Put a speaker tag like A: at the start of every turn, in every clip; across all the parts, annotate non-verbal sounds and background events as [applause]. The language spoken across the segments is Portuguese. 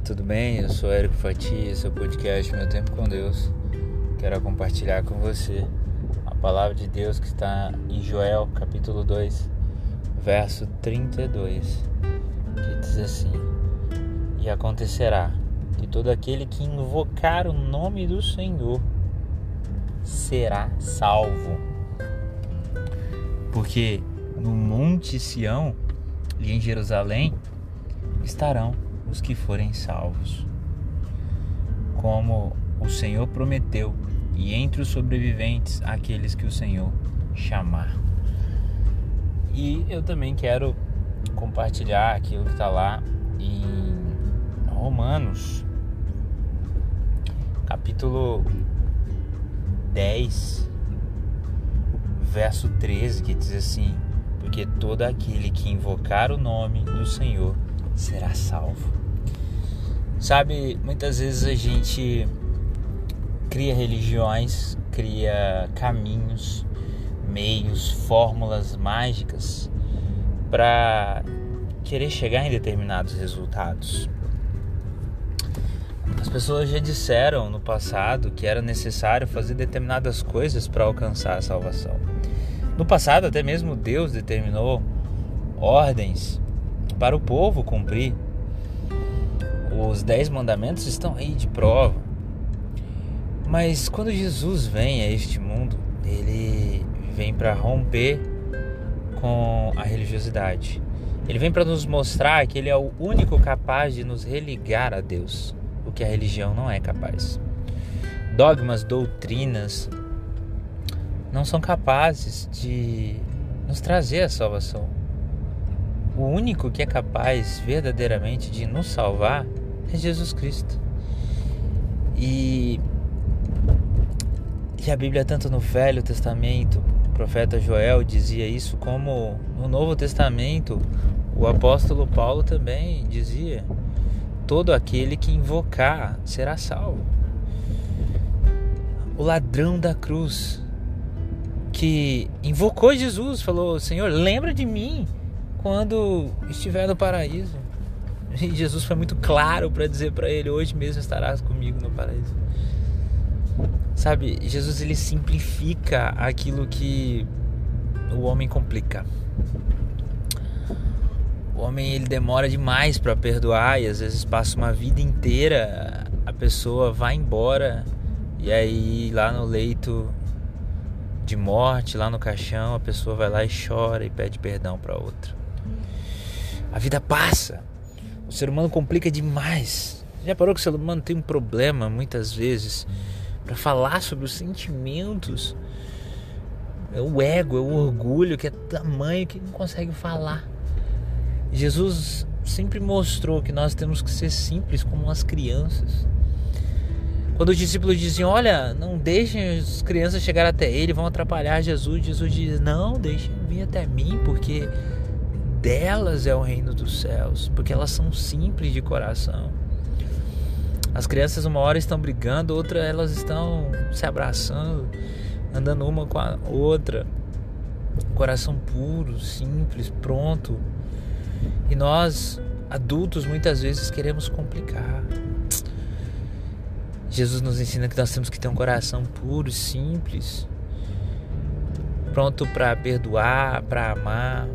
A: Olá, tudo bem? Eu sou Érico Fati, esse é o podcast Meu Tempo com Deus. Quero compartilhar com você a palavra de Deus que está em Joel, capítulo 2, verso 32, que diz assim: E acontecerá que todo aquele que invocar o nome do Senhor será salvo. Porque no Monte Sião e em Jerusalém estarão os que forem salvos. Como o Senhor prometeu, e entre os sobreviventes, aqueles que o Senhor chamar. E eu também quero compartilhar aquilo que está lá em Romanos, capítulo 10, verso 13, que diz assim: Porque todo aquele que invocar o nome do Senhor será salvo. Sabe, muitas vezes a gente cria religiões, cria caminhos, meios, fórmulas mágicas para querer chegar em determinados resultados. As pessoas já disseram no passado que era necessário fazer determinadas coisas para alcançar a salvação. No passado, até mesmo Deus determinou ordens para o povo cumprir os dez mandamentos estão aí de prova. Mas quando Jesus vem a este mundo, ele vem para romper com a religiosidade. Ele vem para nos mostrar que ele é o único capaz de nos religar a Deus, o que a religião não é capaz. Dogmas, doutrinas não são capazes de nos trazer a salvação. O único que é capaz verdadeiramente de nos salvar é Jesus Cristo. E, e a Bíblia, tanto no Velho Testamento, o profeta Joel dizia isso, como no Novo Testamento, o apóstolo Paulo também dizia: todo aquele que invocar será salvo. O ladrão da cruz que invocou Jesus, falou: Senhor, lembra de mim quando estiver no paraíso. [laughs] E Jesus foi muito claro para dizer para ele: Hoje mesmo estarás comigo no paraíso. Sabe, Jesus ele simplifica aquilo que o homem complica. O homem ele demora demais para perdoar e às vezes passa uma vida inteira, a pessoa vai embora e aí lá no leito de morte, lá no caixão, a pessoa vai lá e chora e pede perdão para outra. A vida passa. O ser humano complica demais. Já parou que o ser humano tem um problema muitas vezes para falar sobre os sentimentos? É o ego, é o orgulho que é tamanho que não consegue falar. Jesus sempre mostrou que nós temos que ser simples como as crianças. Quando os discípulos diziam: Olha, não deixem as crianças chegar até ele, vão atrapalhar Jesus. Jesus diz: Não, deixem vir até mim, porque delas é o reino dos céus, porque elas são simples de coração. As crianças uma hora estão brigando, outra elas estão se abraçando, andando uma com a outra. Coração puro, simples, pronto. E nós, adultos, muitas vezes queremos complicar. Jesus nos ensina que nós temos que ter um coração puro, simples, pronto para perdoar, para amar,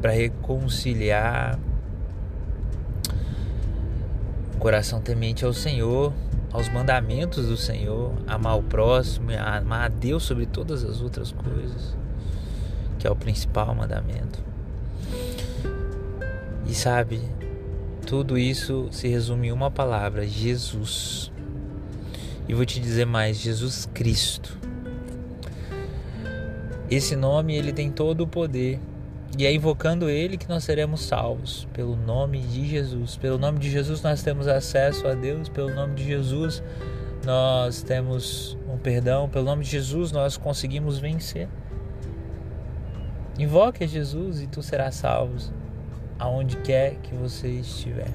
A: para reconciliar. O coração temente ao Senhor, aos mandamentos do Senhor, amar o próximo, amar a Deus sobre todas as outras coisas, que é o principal mandamento. E sabe, tudo isso se resume em uma palavra: Jesus. E vou te dizer mais: Jesus Cristo. Esse nome ele tem todo o poder e é invocando Ele que nós seremos salvos, pelo nome de Jesus. Pelo nome de Jesus nós temos acesso a Deus, pelo nome de Jesus nós temos um perdão, pelo nome de Jesus nós conseguimos vencer. Invoque a Jesus e tu serás salvo, aonde quer que você estiver.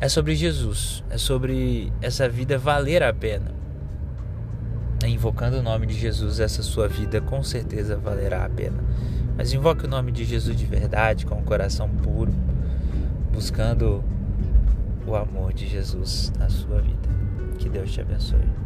A: É sobre Jesus, é sobre essa vida valer a pena. É invocando o nome de Jesus, essa sua vida com certeza valerá a pena. Mas invoque o nome de Jesus de verdade, com o um coração puro, buscando o amor de Jesus na sua vida. Que Deus te abençoe.